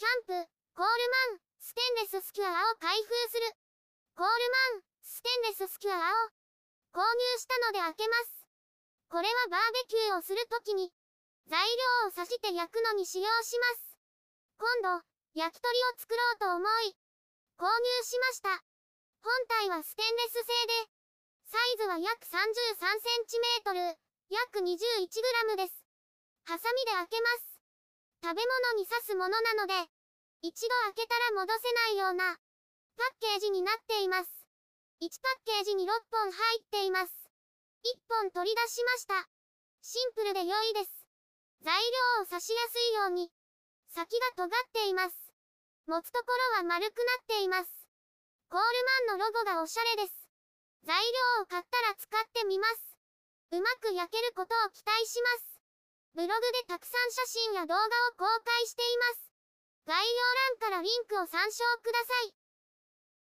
キャンプ、コールマン、ステンレススキュアを開封する。コールマン、ステンレススキュアを購入したので開けます。これはバーベキューをするときに材料を刺して焼くのに使用します。今度、焼き鳥を作ろうと思い、購入しました。本体はステンレス製で、サイズは約33センチメートル、約21グラムです。ハサミで開けます。食べ物に刺すものなので、一度開けたら戻せないような、パッケージになっています。1パッケージに6本入っています。1本取り出しました。シンプルで良いです。材料を刺しやすいように、先が尖っています。持つところは丸くなっています。コールマンのロゴがおしゃれです。材料を買ったら使ってみます。うまく焼けることを期待します。ブログでたくさん写真や動画を公開しています。概要欄からリンクを参照ください。